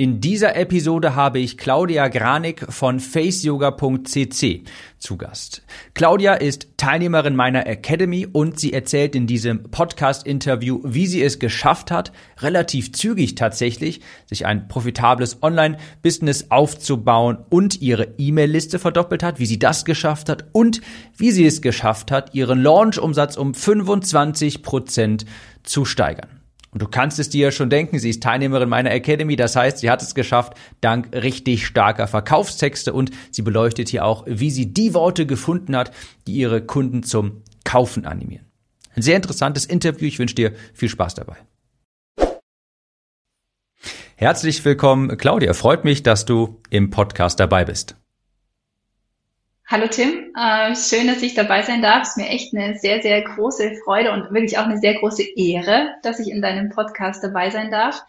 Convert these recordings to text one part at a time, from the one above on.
In dieser Episode habe ich Claudia Granik von faceyoga.cc zu Gast. Claudia ist Teilnehmerin meiner Academy und sie erzählt in diesem Podcast-Interview, wie sie es geschafft hat, relativ zügig tatsächlich, sich ein profitables Online-Business aufzubauen und ihre E-Mail-Liste verdoppelt hat, wie sie das geschafft hat und wie sie es geschafft hat, ihren Launch-Umsatz um 25 Prozent zu steigern. Und du kannst es dir schon denken, sie ist Teilnehmerin meiner Academy, das heißt, sie hat es geschafft, dank richtig starker Verkaufstexte und sie beleuchtet hier auch, wie sie die Worte gefunden hat, die ihre Kunden zum Kaufen animieren. Ein sehr interessantes Interview, ich wünsche dir viel Spaß dabei. Herzlich willkommen, Claudia. Freut mich, dass du im Podcast dabei bist. Hallo Tim, äh, schön, dass ich dabei sein darf. Es ist mir echt eine sehr, sehr große Freude und wirklich auch eine sehr große Ehre, dass ich in deinem Podcast dabei sein darf.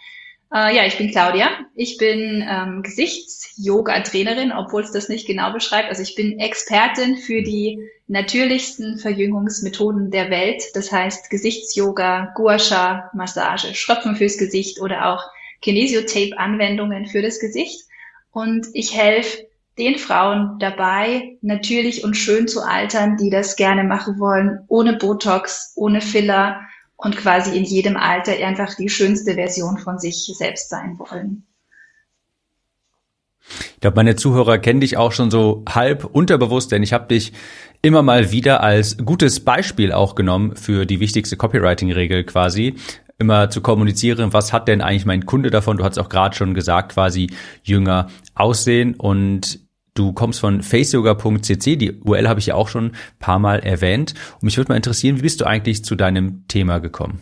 Äh, ja, ich bin Claudia. Ich bin ähm, Gesichts-Yoga-Trainerin, obwohl es das nicht genau beschreibt. Also ich bin Expertin für die natürlichsten Verjüngungsmethoden der Welt. Das heißt Gesichtsyoga, Guasha, Massage, Schröpfen fürs Gesicht oder auch Kinesiotape-Anwendungen für das Gesicht. Und ich helfe den Frauen dabei, natürlich und schön zu altern, die das gerne machen wollen, ohne Botox, ohne Filler und quasi in jedem Alter einfach die schönste Version von sich selbst sein wollen. Ich glaube, meine Zuhörer kennen dich auch schon so halb unterbewusst, denn ich habe dich immer mal wieder als gutes Beispiel auch genommen für die wichtigste Copywriting-Regel quasi, immer zu kommunizieren, was hat denn eigentlich mein Kunde davon? Du hast auch gerade schon gesagt, quasi jünger aussehen und Du kommst von faceyoga.cc, die URL habe ich ja auch schon ein paar Mal erwähnt. Und mich würde mal interessieren, wie bist du eigentlich zu deinem Thema gekommen?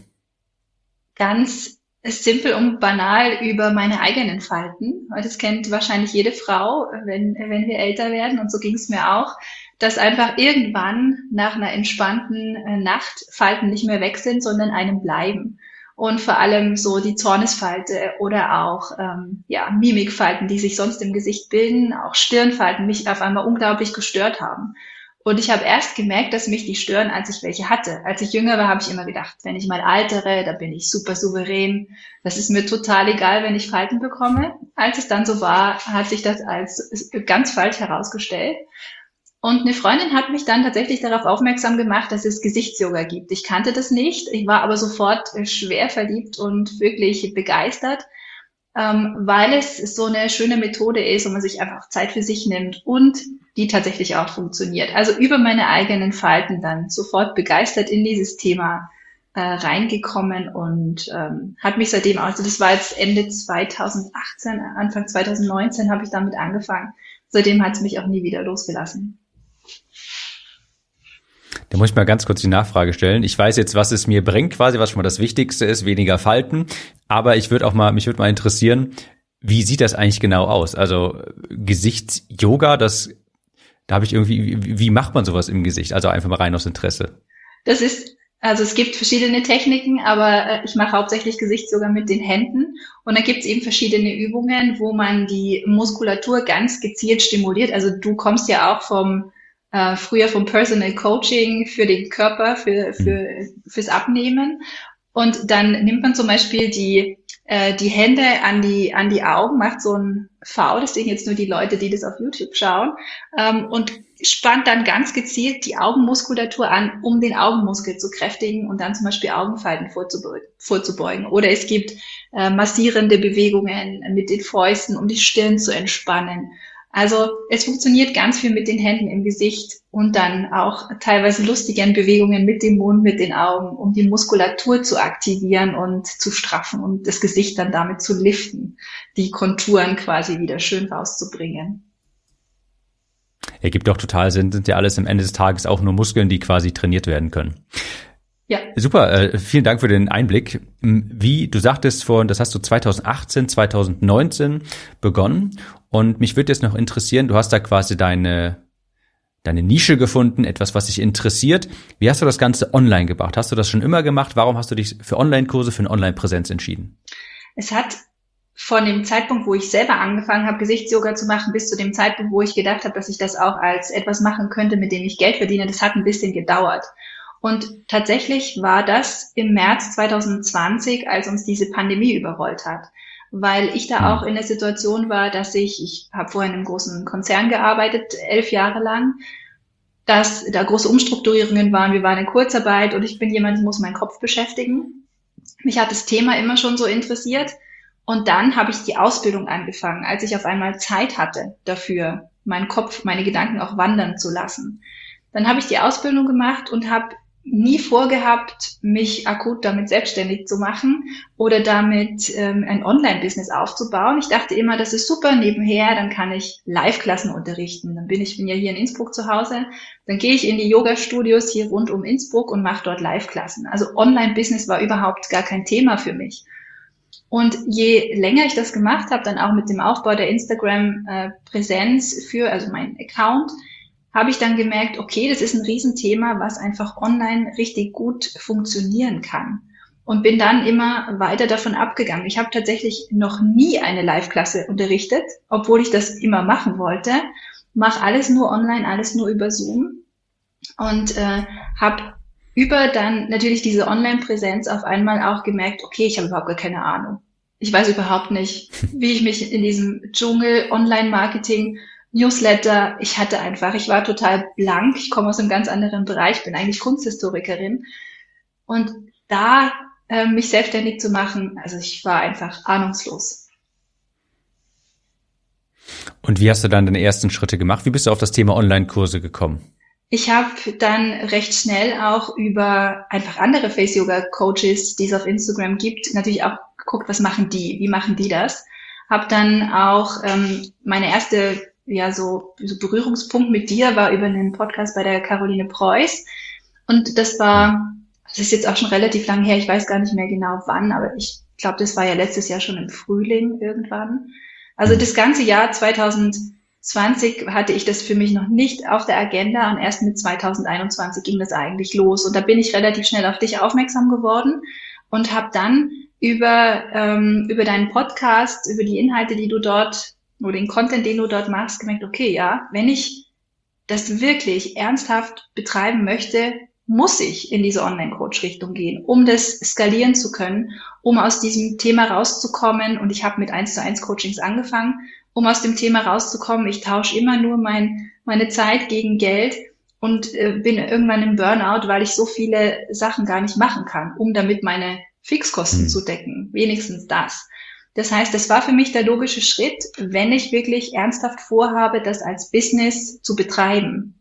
Ganz simpel und banal über meine eigenen Falten. Das kennt wahrscheinlich jede Frau, wenn, wenn wir älter werden. Und so ging es mir auch, dass einfach irgendwann nach einer entspannten äh, Nacht Falten nicht mehr weg sind, sondern einem bleiben und vor allem so die Zornesfalte oder auch ähm, ja, Mimikfalten, die sich sonst im Gesicht bilden, auch Stirnfalten mich auf einmal unglaublich gestört haben. Und ich habe erst gemerkt, dass mich die stören, als ich welche hatte. Als ich jünger war, habe ich immer gedacht, wenn ich mal altere, da bin ich super souverän. Das ist mir total egal, wenn ich Falten bekomme. Als es dann so war, hat sich das als ganz falsch herausgestellt. Und eine Freundin hat mich dann tatsächlich darauf aufmerksam gemacht, dass es Gesichtsyoga gibt. Ich kannte das nicht. Ich war aber sofort äh, schwer verliebt und wirklich begeistert, ähm, weil es so eine schöne Methode ist und man sich einfach Zeit für sich nimmt und die tatsächlich auch funktioniert. Also über meine eigenen Falten dann sofort begeistert in dieses Thema äh, reingekommen und ähm, hat mich seitdem, also das war jetzt Ende 2018, Anfang 2019 habe ich damit angefangen. Seitdem hat es mich auch nie wieder losgelassen. Da muss ich mal ganz kurz die Nachfrage stellen. Ich weiß jetzt, was es mir bringt, quasi, was schon mal das Wichtigste ist, weniger Falten. Aber ich würde auch mal, mich würde mal interessieren, wie sieht das eigentlich genau aus? Also Gesichtsyoga, das, da habe ich irgendwie, wie, macht man sowas im Gesicht? Also einfach mal rein aus Interesse. Das ist also es gibt verschiedene Techniken, aber äh, ich mache hauptsächlich Gesichtsyoga mit den Händen. Und da gibt es eben verschiedene Übungen, wo man die Muskulatur ganz gezielt stimuliert. Also du kommst ja auch vom äh, früher vom Personal Coaching für den Körper, für, für, fürs Abnehmen. Und dann nimmt man zum Beispiel die, äh, die Hände an die, an die Augen, macht so ein V, das sehen jetzt nur die Leute, die das auf YouTube schauen, ähm, und spannt dann ganz gezielt die Augenmuskulatur an, um den Augenmuskel zu kräftigen und dann zum Beispiel Augenfalten vorzubeugen. vorzubeugen. Oder es gibt äh, massierende Bewegungen mit den Fäusten, um die Stirn zu entspannen. Also es funktioniert ganz viel mit den Händen im Gesicht und dann auch teilweise lustigen Bewegungen mit dem Mund, mit den Augen, um die Muskulatur zu aktivieren und zu straffen und das Gesicht dann damit zu liften, die Konturen quasi wieder schön rauszubringen. Ergibt doch total Sinn, sind ja alles am Ende des Tages auch nur Muskeln, die quasi trainiert werden können. Ja. Super, äh, vielen Dank für den Einblick. Wie du sagtest vorhin, das hast du 2018, 2019 begonnen und mich würde jetzt noch interessieren, du hast da quasi deine deine Nische gefunden, etwas, was dich interessiert. Wie hast du das Ganze online gebracht? Hast du das schon immer gemacht? Warum hast du dich für Online-Kurse, für eine Online-Präsenz entschieden? Es hat von dem Zeitpunkt, wo ich selber angefangen habe, Gesichtsyoga zu machen, bis zu dem Zeitpunkt, wo ich gedacht habe, dass ich das auch als etwas machen könnte, mit dem ich Geld verdiene, das hat ein bisschen gedauert. Und tatsächlich war das im März 2020, als uns diese Pandemie überrollt hat. weil ich da hm. auch in der Situation war, dass ich, ich habe vorher in einem großen Konzern gearbeitet, elf Jahre lang, dass da große Umstrukturierungen waren, wir waren in Kurzarbeit und ich bin jemand, ich muss meinen Kopf beschäftigen. Mich hat das Thema immer schon so interessiert und dann habe ich die Ausbildung angefangen, als ich auf einmal Zeit hatte dafür, meinen Kopf, meine Gedanken auch wandern zu lassen. Dann habe ich die Ausbildung gemacht und habe nie vorgehabt, mich akut damit selbstständig zu machen oder damit ähm, ein Online-Business aufzubauen. Ich dachte immer, das ist super nebenher, dann kann ich Live-Klassen unterrichten. Dann bin ich bin ja hier in Innsbruck zu Hause, dann gehe ich in die Yoga-Studios hier rund um Innsbruck und mache dort Live-Klassen. Also Online-Business war überhaupt gar kein Thema für mich. Und je länger ich das gemacht habe, dann auch mit dem Aufbau der Instagram-Präsenz für, also meinen Account, habe ich dann gemerkt, okay, das ist ein Riesenthema, was einfach online richtig gut funktionieren kann. Und bin dann immer weiter davon abgegangen. Ich habe tatsächlich noch nie eine Live-Klasse unterrichtet, obwohl ich das immer machen wollte. Mach alles nur online, alles nur über Zoom und äh, habe über dann natürlich diese Online-Präsenz auf einmal auch gemerkt, okay, ich habe überhaupt gar keine Ahnung. Ich weiß überhaupt nicht, wie ich mich in diesem Dschungel Online-Marketing, Newsletter, ich hatte einfach, ich war total blank, ich komme aus einem ganz anderen Bereich, bin eigentlich Kunsthistorikerin. Und da äh, mich selbstständig zu machen, also ich war einfach ahnungslos. Und wie hast du dann deine ersten Schritte gemacht? Wie bist du auf das Thema Online-Kurse gekommen? Ich habe dann recht schnell auch über einfach andere Face-Yoga-Coaches, die es auf Instagram gibt, natürlich auch geguckt, was machen die, wie machen die das. Habe dann auch ähm, meine erste ja so, so Berührungspunkt mit dir war über einen Podcast bei der Caroline Preuß und das war, das ist jetzt auch schon relativ lang her, ich weiß gar nicht mehr genau wann, aber ich glaube, das war ja letztes Jahr schon im Frühling irgendwann. Also das ganze Jahr 2000 20 hatte ich das für mich noch nicht auf der Agenda und erst mit 2021 ging das eigentlich los. Und da bin ich relativ schnell auf dich aufmerksam geworden und habe dann über, ähm, über deinen Podcast, über die Inhalte, die du dort oder den Content, den du dort machst, gemerkt, okay, ja, wenn ich das wirklich ernsthaft betreiben möchte, muss ich in diese Online-Coach-Richtung gehen, um das skalieren zu können, um aus diesem Thema rauszukommen. Und ich habe mit 1 zu 1 Coachings angefangen um aus dem Thema rauszukommen. Ich tausche immer nur mein, meine Zeit gegen Geld und äh, bin irgendwann im Burnout, weil ich so viele Sachen gar nicht machen kann, um damit meine Fixkosten mhm. zu decken. Wenigstens das. Das heißt, das war für mich der logische Schritt, wenn ich wirklich ernsthaft vorhabe, das als Business zu betreiben.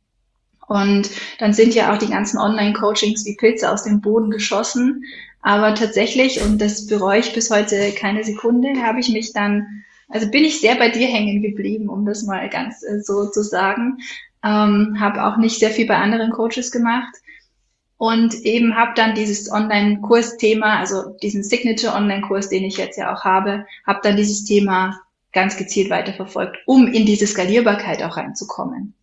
Und dann sind ja auch die ganzen Online-Coachings wie Pilze aus dem Boden geschossen. Aber tatsächlich, und das bereue ich bis heute keine Sekunde, habe ich mich dann also bin ich sehr bei dir hängen geblieben, um das mal ganz äh, so zu sagen. Ähm, habe auch nicht sehr viel bei anderen Coaches gemacht und eben habe dann dieses Online-Kurs-Thema, also diesen Signature-Online-Kurs, den ich jetzt ja auch habe, habe dann dieses Thema ganz gezielt weiterverfolgt, um in diese Skalierbarkeit auch reinzukommen.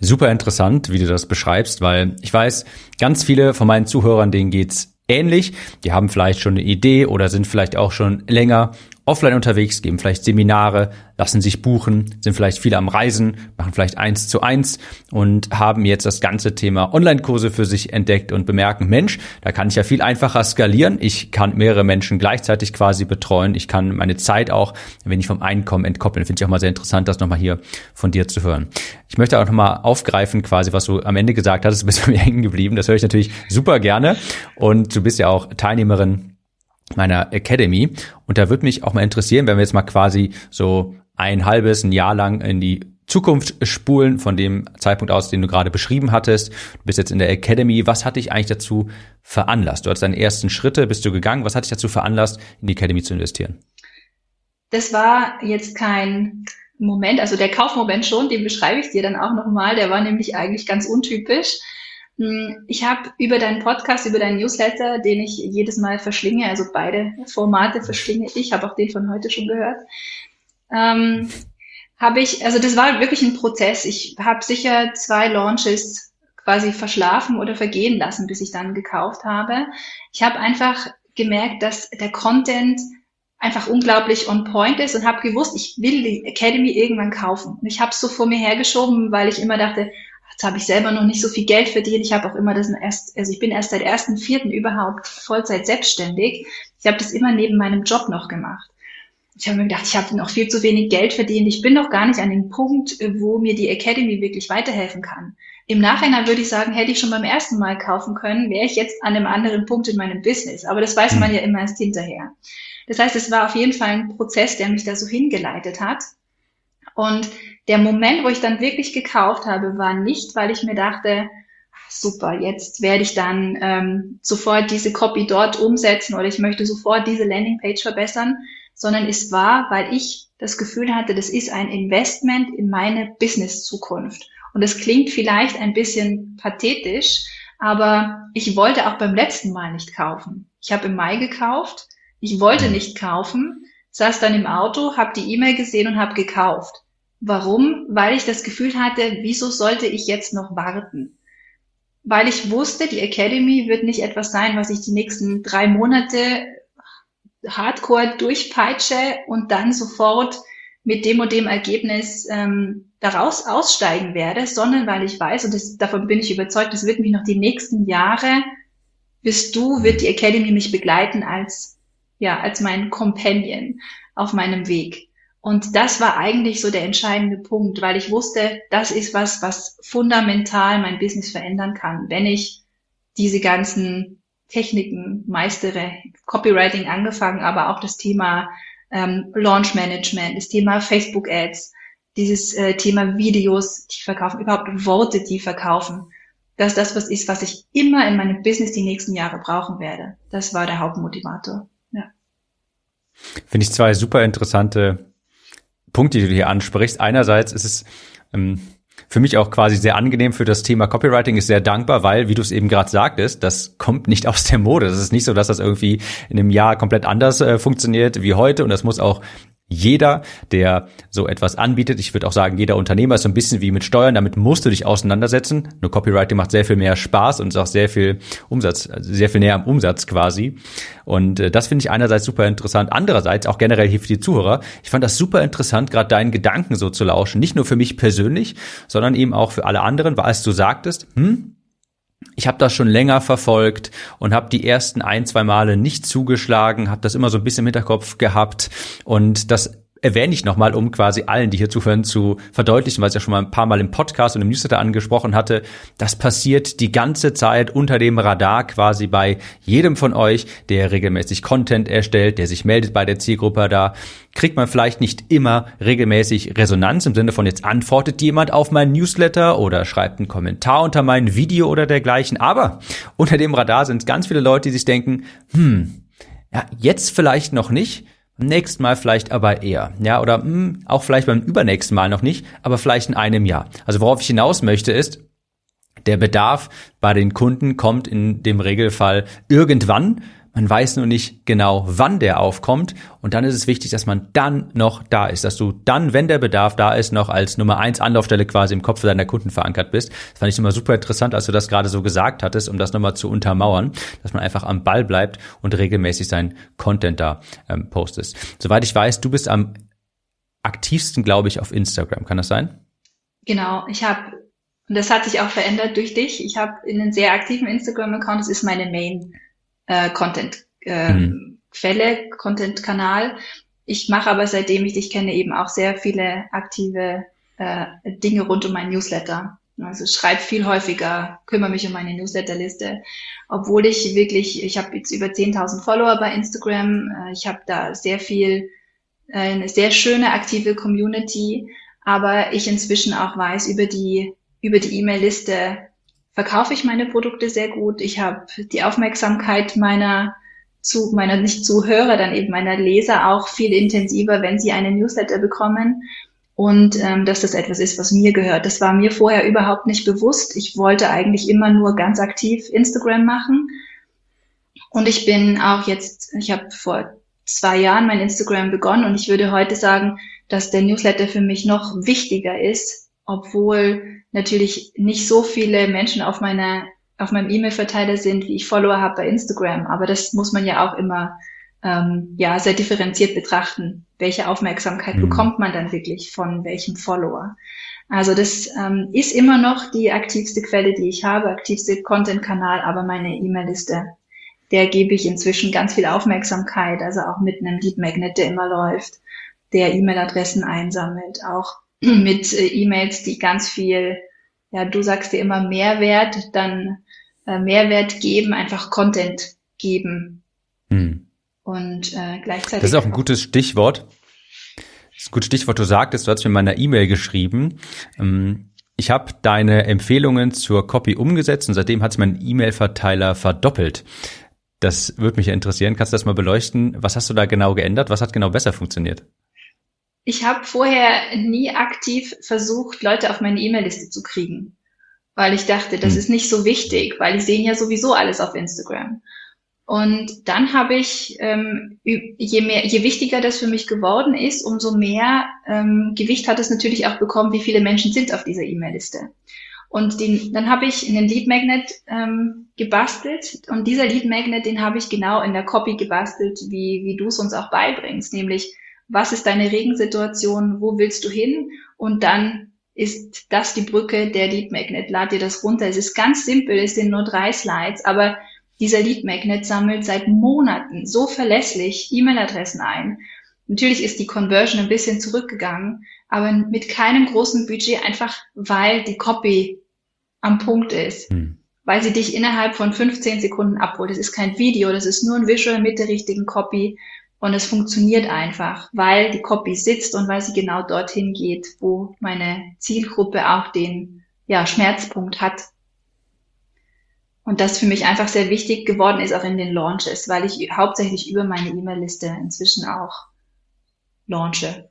Super interessant, wie du das beschreibst, weil ich weiß, ganz viele von meinen Zuhörern, denen geht's ähnlich. Die haben vielleicht schon eine Idee oder sind vielleicht auch schon länger offline unterwegs, geben vielleicht Seminare, lassen sich buchen, sind vielleicht viele am Reisen, machen vielleicht eins zu eins und haben jetzt das ganze Thema Online-Kurse für sich entdeckt und bemerken, Mensch, da kann ich ja viel einfacher skalieren. Ich kann mehrere Menschen gleichzeitig quasi betreuen. Ich kann meine Zeit auch ein wenig vom Einkommen entkoppeln. Finde ich auch mal sehr interessant, das nochmal hier von dir zu hören. Ich möchte auch nochmal aufgreifen, quasi, was du am Ende gesagt hattest, du bist bei mir hängen geblieben. Das höre ich natürlich super gerne. Und du bist ja auch Teilnehmerin meiner Academy. Und da würde mich auch mal interessieren, wenn wir jetzt mal quasi so ein halbes, ein Jahr lang in die Zukunft spulen von dem Zeitpunkt aus, den du gerade beschrieben hattest. Du bist jetzt in der Academy. Was hat dich eigentlich dazu veranlasst? Du hattest deine ersten Schritte, bist du gegangen. Was hat dich dazu veranlasst, in die Academy zu investieren? Das war jetzt kein Moment, also der Kaufmoment schon, den beschreibe ich dir dann auch nochmal. Der war nämlich eigentlich ganz untypisch. Hm, ich habe über deinen Podcast, über deinen Newsletter, den ich jedes Mal verschlinge, also beide Formate verschlinge ich, habe auch den von heute schon gehört, ähm, habe ich, also das war wirklich ein Prozess. Ich habe sicher zwei Launches quasi verschlafen oder vergehen lassen, bis ich dann gekauft habe. Ich habe einfach gemerkt, dass der Content einfach unglaublich on point ist und habe gewusst, ich will die Academy irgendwann kaufen. Und ich habe es so vor mir hergeschoben, weil ich immer dachte, Jetzt habe ich selber noch nicht so viel Geld verdient. Ich habe auch immer das erst, also ich bin erst seit ersten Vierten überhaupt Vollzeit selbstständig. Ich habe das immer neben meinem Job noch gemacht. Ich habe mir gedacht, ich habe noch viel zu wenig Geld verdient. Ich bin noch gar nicht an dem Punkt, wo mir die Academy wirklich weiterhelfen kann. Im Nachhinein würde ich sagen, hätte ich schon beim ersten Mal kaufen können, wäre ich jetzt an einem anderen Punkt in meinem Business. Aber das weiß man hm. ja immer erst hinterher. Das heißt, es war auf jeden Fall ein Prozess, der mich da so hingeleitet hat. Und der Moment, wo ich dann wirklich gekauft habe, war nicht, weil ich mir dachte, super, jetzt werde ich dann ähm, sofort diese Copy dort umsetzen oder ich möchte sofort diese Landingpage verbessern, sondern es war, weil ich das Gefühl hatte, das ist ein Investment in meine Business-Zukunft. Und es klingt vielleicht ein bisschen pathetisch, aber ich wollte auch beim letzten Mal nicht kaufen. Ich habe im Mai gekauft, ich wollte nicht kaufen, saß dann im Auto, habe die E-Mail gesehen und habe gekauft. Warum? Weil ich das Gefühl hatte, wieso sollte ich jetzt noch warten? Weil ich wusste, die Academy wird nicht etwas sein, was ich die nächsten drei Monate hardcore durchpeitsche und dann sofort mit dem und dem Ergebnis ähm, daraus aussteigen werde, sondern weil ich weiß, und das, davon bin ich überzeugt, das wird mich noch die nächsten Jahre, bis du, wird die Academy mich begleiten als, ja, als mein Companion auf meinem Weg. Und das war eigentlich so der entscheidende Punkt, weil ich wusste, das ist was, was fundamental mein Business verändern kann, wenn ich diese ganzen Techniken meistere, Copywriting angefangen, aber auch das Thema ähm, Launch Management, das Thema Facebook Ads, dieses äh, Thema Videos, die verkaufen, überhaupt Worte, die verkaufen. Dass das was ist, was ich immer in meinem Business die nächsten Jahre brauchen werde. Das war der Hauptmotivator. Ja. Finde ich zwei super interessante Punkte, die du hier ansprichst. Einerseits ist es ähm, für mich auch quasi sehr angenehm für das Thema Copywriting, ist sehr dankbar, weil, wie du es eben gerade sagtest, das kommt nicht aus der Mode. Das ist nicht so, dass das irgendwie in einem Jahr komplett anders äh, funktioniert wie heute und das muss auch jeder, der so etwas anbietet, ich würde auch sagen, jeder Unternehmer ist so ein bisschen wie mit Steuern, damit musst du dich auseinandersetzen. Nur Copywriting macht sehr viel mehr Spaß und ist auch sehr viel Umsatz, also sehr viel näher am Umsatz quasi. Und äh, das finde ich einerseits super interessant, andererseits auch generell hier für die Zuhörer. Ich fand das super interessant, gerade deinen Gedanken so zu lauschen. Nicht nur für mich persönlich, sondern eben auch für alle anderen, weil als du sagtest, hm, ich habe das schon länger verfolgt und habe die ersten ein, zwei Male nicht zugeschlagen, habe das immer so ein bisschen im Hinterkopf gehabt. Und das erwähne ich nochmal, um quasi allen, die hier zuhören, zu verdeutlichen, weil ich ja schon mal ein paar Mal im Podcast und im Newsletter angesprochen hatte. Das passiert die ganze Zeit unter dem Radar quasi bei jedem von euch, der regelmäßig Content erstellt, der sich meldet bei der Zielgruppe da. Kriegt man vielleicht nicht immer regelmäßig Resonanz im Sinne von jetzt antwortet jemand auf mein Newsletter oder schreibt einen Kommentar unter mein Video oder dergleichen. Aber unter dem Radar sind ganz viele Leute, die sich denken, hm, ja, jetzt vielleicht noch nicht, nächsten Mal vielleicht aber eher. Ja, oder mh, hm, auch vielleicht beim übernächsten Mal noch nicht, aber vielleicht in einem Jahr. Also worauf ich hinaus möchte ist, der Bedarf bei den Kunden kommt in dem Regelfall irgendwann man weiß nur nicht genau, wann der aufkommt. Und dann ist es wichtig, dass man dann noch da ist, dass du dann, wenn der Bedarf da ist, noch als Nummer eins Anlaufstelle quasi im Kopf deiner Kunden verankert bist. Das fand ich immer super interessant, als du das gerade so gesagt hattest, um das nochmal zu untermauern, dass man einfach am Ball bleibt und regelmäßig seinen Content da ähm, postest. Soweit ich weiß, du bist am aktivsten, glaube ich, auf Instagram. Kann das sein? Genau. Ich habe und das hat sich auch verändert durch dich. Ich habe einen sehr aktiven Instagram-Account. Das ist meine Main äh, Content äh, mhm. Quelle, Content Kanal. Ich mache aber seitdem ich dich kenne eben auch sehr viele aktive äh, Dinge rund um mein Newsletter. Also schreibe viel häufiger, kümmere mich um meine Newsletterliste, obwohl ich wirklich, ich habe jetzt über 10.000 Follower bei Instagram, äh, ich habe da sehr viel, äh, eine sehr schöne aktive Community, aber ich inzwischen auch weiß über die über die E-Mail-Liste, verkaufe ich meine Produkte sehr gut. Ich habe die Aufmerksamkeit meiner zu meiner nicht Zuhörer, dann eben meiner Leser auch viel intensiver, wenn sie einen Newsletter bekommen und ähm, dass das etwas ist, was mir gehört. Das war mir vorher überhaupt nicht bewusst. Ich wollte eigentlich immer nur ganz aktiv Instagram machen und ich bin auch jetzt, ich habe vor zwei Jahren mein Instagram begonnen und ich würde heute sagen, dass der Newsletter für mich noch wichtiger ist obwohl natürlich nicht so viele Menschen auf meiner auf meinem E-Mail-Verteiler sind, wie ich Follower habe bei Instagram. Aber das muss man ja auch immer ähm, ja sehr differenziert betrachten. Welche Aufmerksamkeit mhm. bekommt man dann wirklich von welchem Follower? Also das ähm, ist immer noch die aktivste Quelle, die ich habe, aktivste Content-Kanal, aber meine E-Mail-Liste der gebe ich inzwischen ganz viel Aufmerksamkeit, also auch mit einem Lead Magnet, der immer läuft, der E-Mail-Adressen einsammelt, auch mit äh, E-Mails, die ganz viel, ja, du sagst dir immer Mehrwert, dann äh, Mehrwert geben, einfach Content geben. Hm. Und äh, gleichzeitig. Das ist auch ein gutes Stichwort. Das ist ein gutes Stichwort. Du sagtest, du hast mir in meiner E-Mail geschrieben. Ähm, ich habe deine Empfehlungen zur Copy umgesetzt und seitdem hat es mein E-Mail-Verteiler verdoppelt. Das würde mich interessieren. Kannst du das mal beleuchten? Was hast du da genau geändert? Was hat genau besser funktioniert? Ich habe vorher nie aktiv versucht, Leute auf meine E-Mail-Liste zu kriegen, weil ich dachte, das hm. ist nicht so wichtig, weil die sehen ja sowieso alles auf Instagram. Und dann habe ich, ähm, je mehr, je wichtiger das für mich geworden ist, umso mehr ähm, Gewicht hat es natürlich auch bekommen, wie viele Menschen sind auf dieser E-Mail-Liste. Und den, dann habe ich einen Lead Magnet ähm, gebastelt und dieser Lead Magnet, den habe ich genau in der Copy gebastelt, wie, wie du es uns auch beibringst, nämlich was ist deine Regensituation, wo willst du hin und dann ist das die Brücke der Lead Magnet. Lad dir das runter. Es ist ganz simpel, es sind nur drei Slides, aber dieser Lead Magnet sammelt seit Monaten so verlässlich E-Mail-Adressen ein. Natürlich ist die Conversion ein bisschen zurückgegangen, aber mit keinem großen Budget, einfach weil die Copy am Punkt ist. Hm. Weil sie dich innerhalb von 15 Sekunden abholt. Das ist kein Video, das ist nur ein Visual mit der richtigen Copy. Und es funktioniert einfach, weil die Copy sitzt und weil sie genau dorthin geht, wo meine Zielgruppe auch den ja, Schmerzpunkt hat. Und das für mich einfach sehr wichtig geworden ist, auch in den Launches, weil ich hauptsächlich über meine E-Mail-Liste inzwischen auch launche.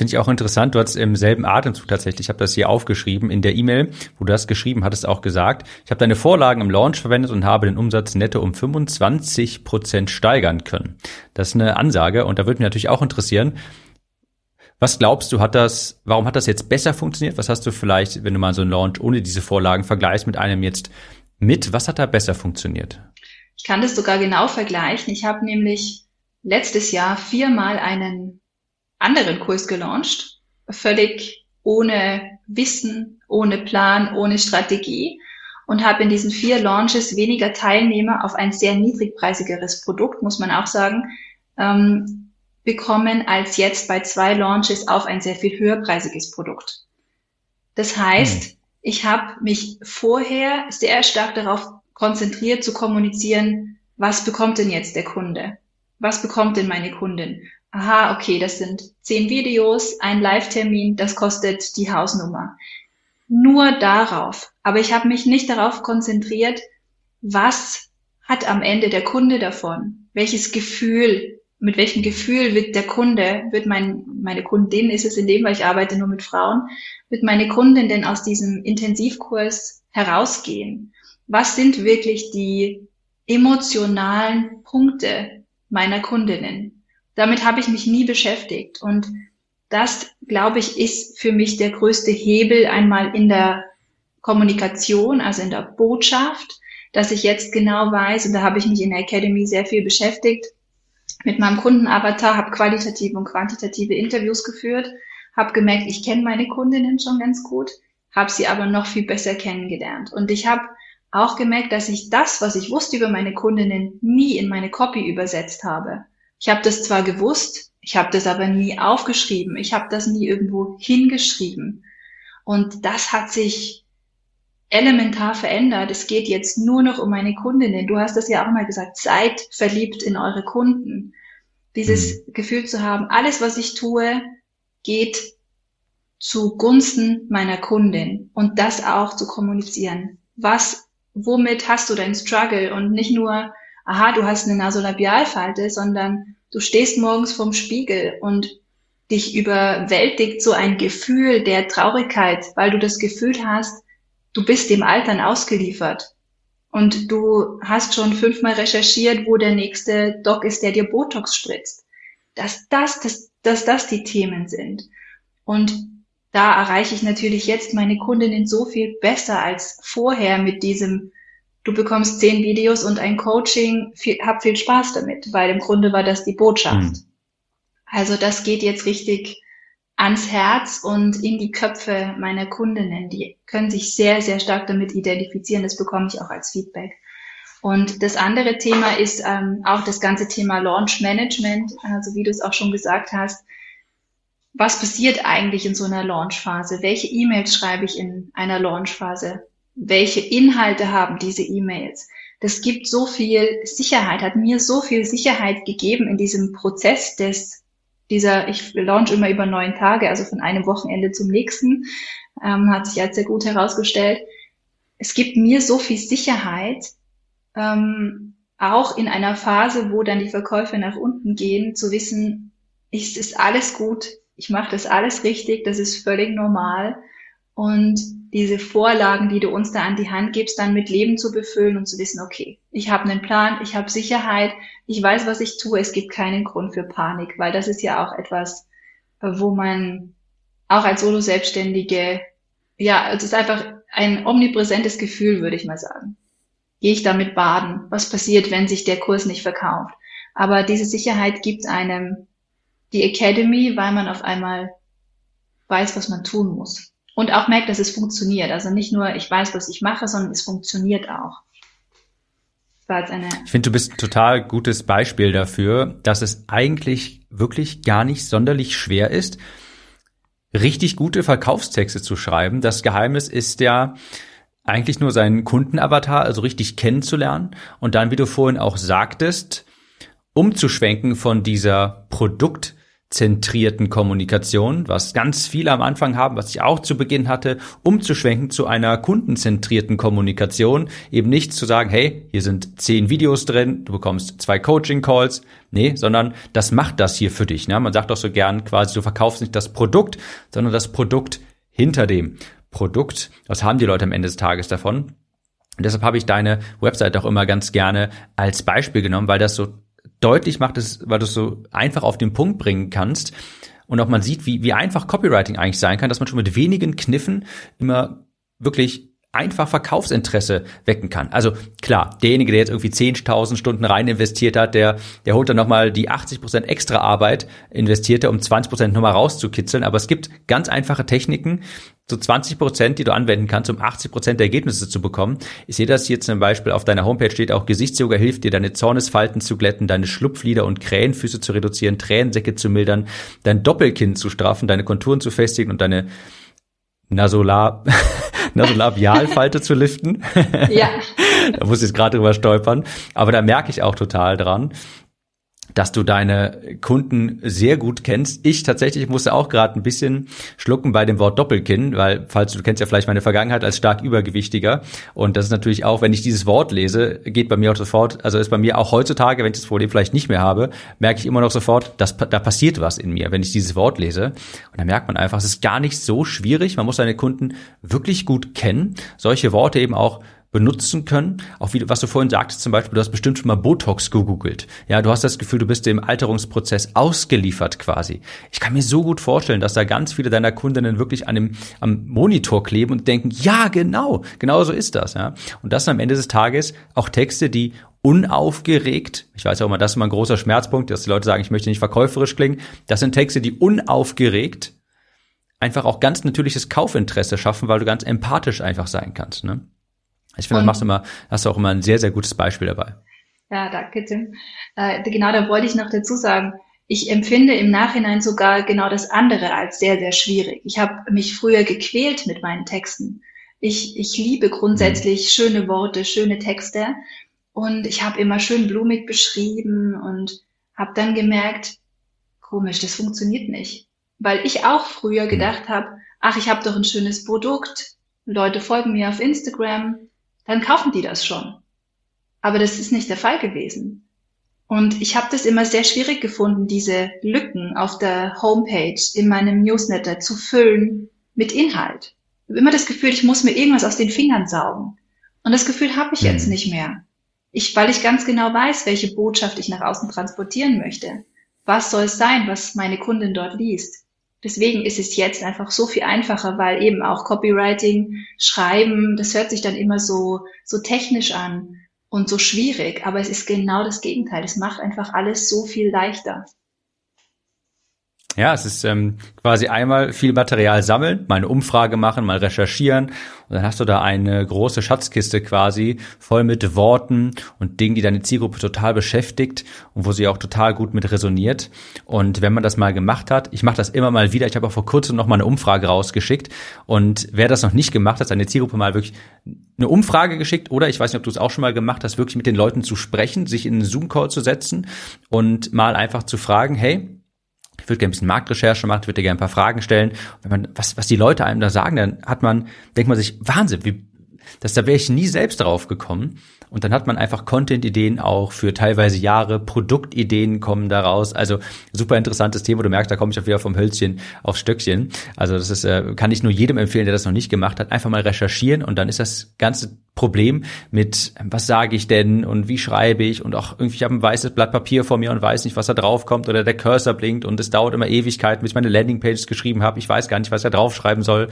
Finde ich auch interessant. Du hast im selben Atemzug tatsächlich, ich habe das hier aufgeschrieben, in der E-Mail, wo du das geschrieben hattest, auch gesagt, ich habe deine Vorlagen im Launch verwendet und habe den Umsatz netto um 25 Prozent steigern können. Das ist eine Ansage und da würde mich natürlich auch interessieren, was glaubst du, hat das, warum hat das jetzt besser funktioniert? Was hast du vielleicht, wenn du mal so einen Launch ohne diese Vorlagen vergleichst mit einem jetzt mit, was hat da besser funktioniert? Ich kann das sogar genau vergleichen. Ich habe nämlich letztes Jahr viermal einen anderen Kurs gelauncht, völlig ohne Wissen, ohne Plan, ohne Strategie und habe in diesen vier Launches weniger Teilnehmer auf ein sehr niedrigpreisigeres Produkt, muss man auch sagen, ähm, bekommen als jetzt bei zwei Launches auf ein sehr viel höherpreisiges Produkt. Das heißt, hm. ich habe mich vorher sehr stark darauf konzentriert zu kommunizieren, was bekommt denn jetzt der Kunde? Was bekommt denn meine Kundin? Aha, okay, das sind zehn Videos, ein Live-Termin, das kostet die Hausnummer. Nur darauf. Aber ich habe mich nicht darauf konzentriert, was hat am Ende der Kunde davon? Welches Gefühl mit welchem Gefühl wird der Kunde, wird mein, meine Kundin, ist es in dem, weil ich arbeite nur mit Frauen, wird meine Kundin denn aus diesem Intensivkurs herausgehen? Was sind wirklich die emotionalen Punkte meiner Kundinnen? Damit habe ich mich nie beschäftigt und das, glaube ich, ist für mich der größte Hebel einmal in der Kommunikation, also in der Botschaft, dass ich jetzt genau weiß, und da habe ich mich in der Academy sehr viel beschäftigt, mit meinem Kundenavatar, habe qualitative und quantitative Interviews geführt, habe gemerkt, ich kenne meine Kundinnen schon ganz gut, habe sie aber noch viel besser kennengelernt. Und ich habe auch gemerkt, dass ich das, was ich wusste über meine Kundinnen, nie in meine Copy übersetzt habe. Ich habe das zwar gewusst, ich habe das aber nie aufgeschrieben, ich habe das nie irgendwo hingeschrieben. Und das hat sich elementar verändert. Es geht jetzt nur noch um meine Kundinnen. Du hast das ja auch mal gesagt, seid verliebt in eure Kunden. Dieses mhm. Gefühl zu haben, alles, was ich tue, geht zugunsten meiner Kundin und das auch zu kommunizieren. Was, womit hast du deinen Struggle und nicht nur, aha, du hast eine Nasolabialfalte, sondern du stehst morgens vorm Spiegel und dich überwältigt so ein Gefühl der Traurigkeit, weil du das Gefühl hast, du bist dem Altern ausgeliefert. Und du hast schon fünfmal recherchiert, wo der nächste Doc ist, der dir Botox spritzt. Dass das, dass, dass das die Themen sind. Und da erreiche ich natürlich jetzt meine Kundinnen so viel besser als vorher mit diesem, du bekommst zehn Videos und ein Coaching, viel, hab viel Spaß damit, weil im Grunde war das die Botschaft. Mhm. Also das geht jetzt richtig ans Herz und in die Köpfe meiner Kundinnen. Die können sich sehr, sehr stark damit identifizieren. Das bekomme ich auch als Feedback. Und das andere Thema ist ähm, auch das ganze Thema Launch Management, also wie du es auch schon gesagt hast. Was passiert eigentlich in so einer Launchphase? Welche E-Mails schreibe ich in einer Launchphase? Welche Inhalte haben diese E-Mails? Das gibt so viel Sicherheit, hat mir so viel Sicherheit gegeben in diesem Prozess des dieser, ich launch immer über neun Tage, also von einem Wochenende zum nächsten, ähm, hat sich als sehr gut herausgestellt. Es gibt mir so viel Sicherheit, ähm, auch in einer Phase, wo dann die Verkäufe nach unten gehen, zu wissen, ist, ist alles gut, ich mache das alles richtig, das ist völlig normal. Und diese Vorlagen, die du uns da an die Hand gibst, dann mit Leben zu befüllen und zu wissen, okay, ich habe einen Plan, ich habe Sicherheit, ich weiß, was ich tue, es gibt keinen Grund für Panik, weil das ist ja auch etwas, wo man auch als Solo-Selbstständige, ja, es ist einfach ein omnipräsentes Gefühl, würde ich mal sagen. Gehe ich damit baden? Was passiert, wenn sich der Kurs nicht verkauft? Aber diese Sicherheit gibt einem die Academy, weil man auf einmal weiß, was man tun muss. Und auch merkt, dass es funktioniert. Also nicht nur, ich weiß, was ich mache, sondern es funktioniert auch. Ich finde, du bist ein total gutes Beispiel dafür, dass es eigentlich wirklich gar nicht sonderlich schwer ist, richtig gute Verkaufstexte zu schreiben. Das Geheimnis ist ja eigentlich nur seinen Kundenavatar, also richtig kennenzulernen und dann, wie du vorhin auch sagtest, umzuschwenken von dieser Produkt zentrierten Kommunikation, was ganz viele am Anfang haben, was ich auch zu Beginn hatte, umzuschwenken zu einer kundenzentrierten Kommunikation, eben nicht zu sagen, hey, hier sind zehn Videos drin, du bekommst zwei Coaching-Calls, nee, sondern das macht das hier für dich. Ne? Man sagt doch so gern quasi, du verkaufst nicht das Produkt, sondern das Produkt hinter dem Produkt. Was haben die Leute am Ende des Tages davon? Und deshalb habe ich deine Website auch immer ganz gerne als Beispiel genommen, weil das so deutlich macht es, weil du es so einfach auf den Punkt bringen kannst und auch man sieht, wie, wie einfach Copywriting eigentlich sein kann, dass man schon mit wenigen Kniffen immer wirklich einfach Verkaufsinteresse wecken kann. Also klar, derjenige, der jetzt irgendwie 10.000 Stunden rein investiert hat, der, der holt dann nochmal die 80% extra Arbeit, investiert er, um 20% nochmal rauszukitzeln. Aber es gibt ganz einfache Techniken, so 20 Prozent, die du anwenden kannst, um 80 Prozent der Ergebnisse zu bekommen. Ich sehe das hier zum Beispiel auf deiner Homepage steht auch Gesichtsyoga hilft dir, deine Zornesfalten zu glätten, deine Schlupflider und Krähenfüße zu reduzieren, Tränensäcke zu mildern, dein Doppelkinn zu straffen, deine Konturen zu festigen und deine Nasolar, Nasolabialfalte zu liften. Ja. da muss ich jetzt gerade drüber stolpern. Aber da merke ich auch total dran dass du deine Kunden sehr gut kennst. Ich tatsächlich musste auch gerade ein bisschen schlucken bei dem Wort Doppelkinn, weil, falls du kennst ja vielleicht meine Vergangenheit als stark übergewichtiger. Und das ist natürlich auch, wenn ich dieses Wort lese, geht bei mir auch sofort, also ist bei mir auch heutzutage, wenn ich das Problem vielleicht nicht mehr habe, merke ich immer noch sofort, dass da passiert was in mir, wenn ich dieses Wort lese. Und da merkt man einfach, es ist gar nicht so schwierig. Man muss seine Kunden wirklich gut kennen, solche Worte eben auch benutzen können. Auch wie, was du vorhin sagtest, zum Beispiel, du hast bestimmt schon mal Botox gegoogelt. Ja, du hast das Gefühl, du bist dem Alterungsprozess ausgeliefert quasi. Ich kann mir so gut vorstellen, dass da ganz viele deiner Kundinnen wirklich an dem, am Monitor kleben und denken, ja, genau, genau so ist das, ja. Und das sind am Ende des Tages auch Texte, die unaufgeregt, ich weiß auch immer, das ist immer ein großer Schmerzpunkt, dass die Leute sagen, ich möchte nicht verkäuferisch klingen. Das sind Texte, die unaufgeregt einfach auch ganz natürliches Kaufinteresse schaffen, weil du ganz empathisch einfach sein kannst, ne? Ich finde, da machst du immer, hast du auch immer ein sehr, sehr gutes Beispiel dabei. Ja, danke, Tim. Äh, genau, da wollte ich noch dazu sagen, ich empfinde im Nachhinein sogar genau das andere als sehr, sehr schwierig. Ich habe mich früher gequält mit meinen Texten. Ich, ich liebe grundsätzlich mhm. schöne Worte, schöne Texte und ich habe immer schön blumig beschrieben und habe dann gemerkt, komisch, das funktioniert nicht. Weil ich auch früher mhm. gedacht habe, ach, ich habe doch ein schönes Produkt, Leute folgen mir auf Instagram, dann kaufen die das schon. Aber das ist nicht der Fall gewesen. Und ich habe das immer sehr schwierig gefunden, diese Lücken auf der Homepage in meinem Newsletter zu füllen mit Inhalt. Ich habe immer das Gefühl, ich muss mir irgendwas aus den Fingern saugen. Und das Gefühl habe ich jetzt hm. nicht mehr. Ich, weil ich ganz genau weiß, welche Botschaft ich nach außen transportieren möchte. Was soll es sein, was meine Kundin dort liest? Deswegen ist es jetzt einfach so viel einfacher, weil eben auch Copywriting, Schreiben, das hört sich dann immer so, so technisch an und so schwierig, aber es ist genau das Gegenteil. Es macht einfach alles so viel leichter. Ja, es ist ähm, quasi einmal viel Material sammeln, mal eine Umfrage machen, mal recherchieren und dann hast du da eine große Schatzkiste quasi voll mit Worten und Dingen, die deine Zielgruppe total beschäftigt und wo sie auch total gut mit resoniert. Und wenn man das mal gemacht hat, ich mache das immer mal wieder, ich habe auch vor kurzem noch mal eine Umfrage rausgeschickt und wer das noch nicht gemacht hat, seine Zielgruppe mal wirklich eine Umfrage geschickt oder ich weiß nicht, ob du es auch schon mal gemacht hast, wirklich mit den Leuten zu sprechen, sich in einen Zoom-Call zu setzen und mal einfach zu fragen, hey, ich würde gerne ein bisschen Marktrecherche machen, ich würde gerne ein paar Fragen stellen. Und wenn man, was, was die Leute einem da sagen, dann hat man, denkt man sich, Wahnsinn, wie, das, da wäre ich nie selbst drauf gekommen. Und dann hat man einfach Content-Ideen auch für teilweise Jahre, Produktideen kommen daraus. Also super interessantes Thema. Du merkst, da komme ich auch wieder vom Hölzchen aufs Stöckchen. Also das ist, äh, kann ich nur jedem empfehlen, der das noch nicht gemacht hat. Einfach mal recherchieren und dann ist das ganze Problem mit, was sage ich denn und wie schreibe ich und auch irgendwie, ich habe ein weißes Blatt Papier vor mir und weiß nicht, was da drauf kommt oder der Cursor blinkt und es dauert immer Ewigkeiten, bis ich meine Landingpages geschrieben habe. Ich weiß gar nicht, was er draufschreiben soll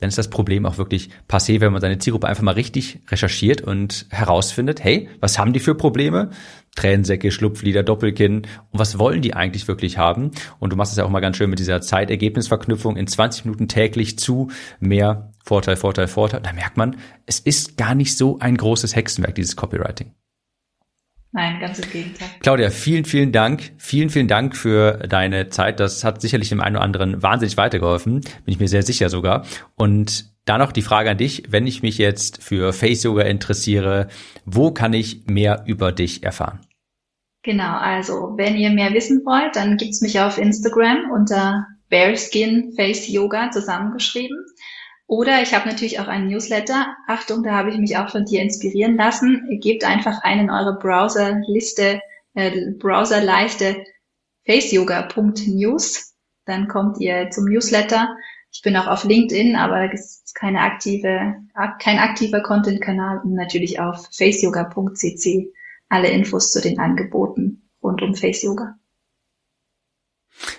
dann ist das Problem auch wirklich passé, wenn man seine Zielgruppe einfach mal richtig recherchiert und herausfindet, hey, was haben die für Probleme? Tränensäcke, Schlupflider, Doppelkinn und was wollen die eigentlich wirklich haben? Und du machst es ja auch mal ganz schön mit dieser Zeitergebnisverknüpfung in 20 Minuten täglich zu mehr Vorteil, Vorteil, Vorteil. Da merkt man, es ist gar nicht so ein großes Hexenwerk, dieses Copywriting. Nein, ganz im Gegenteil. Claudia, vielen, vielen Dank. Vielen, vielen Dank für deine Zeit. Das hat sicherlich dem einen oder anderen wahnsinnig weitergeholfen. Bin ich mir sehr sicher sogar. Und da noch die Frage an dich, wenn ich mich jetzt für Face Yoga interessiere, wo kann ich mehr über dich erfahren? Genau, also wenn ihr mehr wissen wollt, dann gibt's mich auf Instagram unter Bearskin Face Yoga zusammengeschrieben. Oder ich habe natürlich auch einen Newsletter. Achtung, da habe ich mich auch von dir inspirieren lassen. Gebt einfach ein in eure Browserliste, äh, Browserleiste faceyoga.news. Dann kommt ihr zum Newsletter. Ich bin auch auf LinkedIn, aber es ist keine aktive, kein aktiver Content-Kanal und natürlich auf faceyoga.cc alle Infos zu den Angeboten rund um Face Yoga.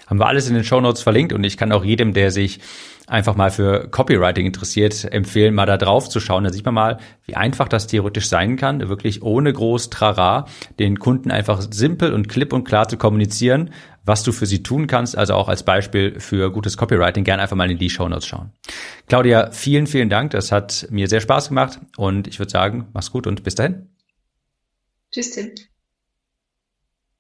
Haben wir alles in den Show Notes verlinkt und ich kann auch jedem, der sich einfach mal für Copywriting interessiert, empfehlen, mal da drauf zu schauen. Da sieht man mal, wie einfach das theoretisch sein kann, wirklich ohne groß Trara den Kunden einfach simpel und klipp und klar zu kommunizieren, was du für sie tun kannst. Also auch als Beispiel für gutes Copywriting gerne einfach mal in die Show Notes schauen. Claudia, vielen, vielen Dank. Das hat mir sehr Spaß gemacht und ich würde sagen, mach's gut und bis dahin. Tschüss, Tim.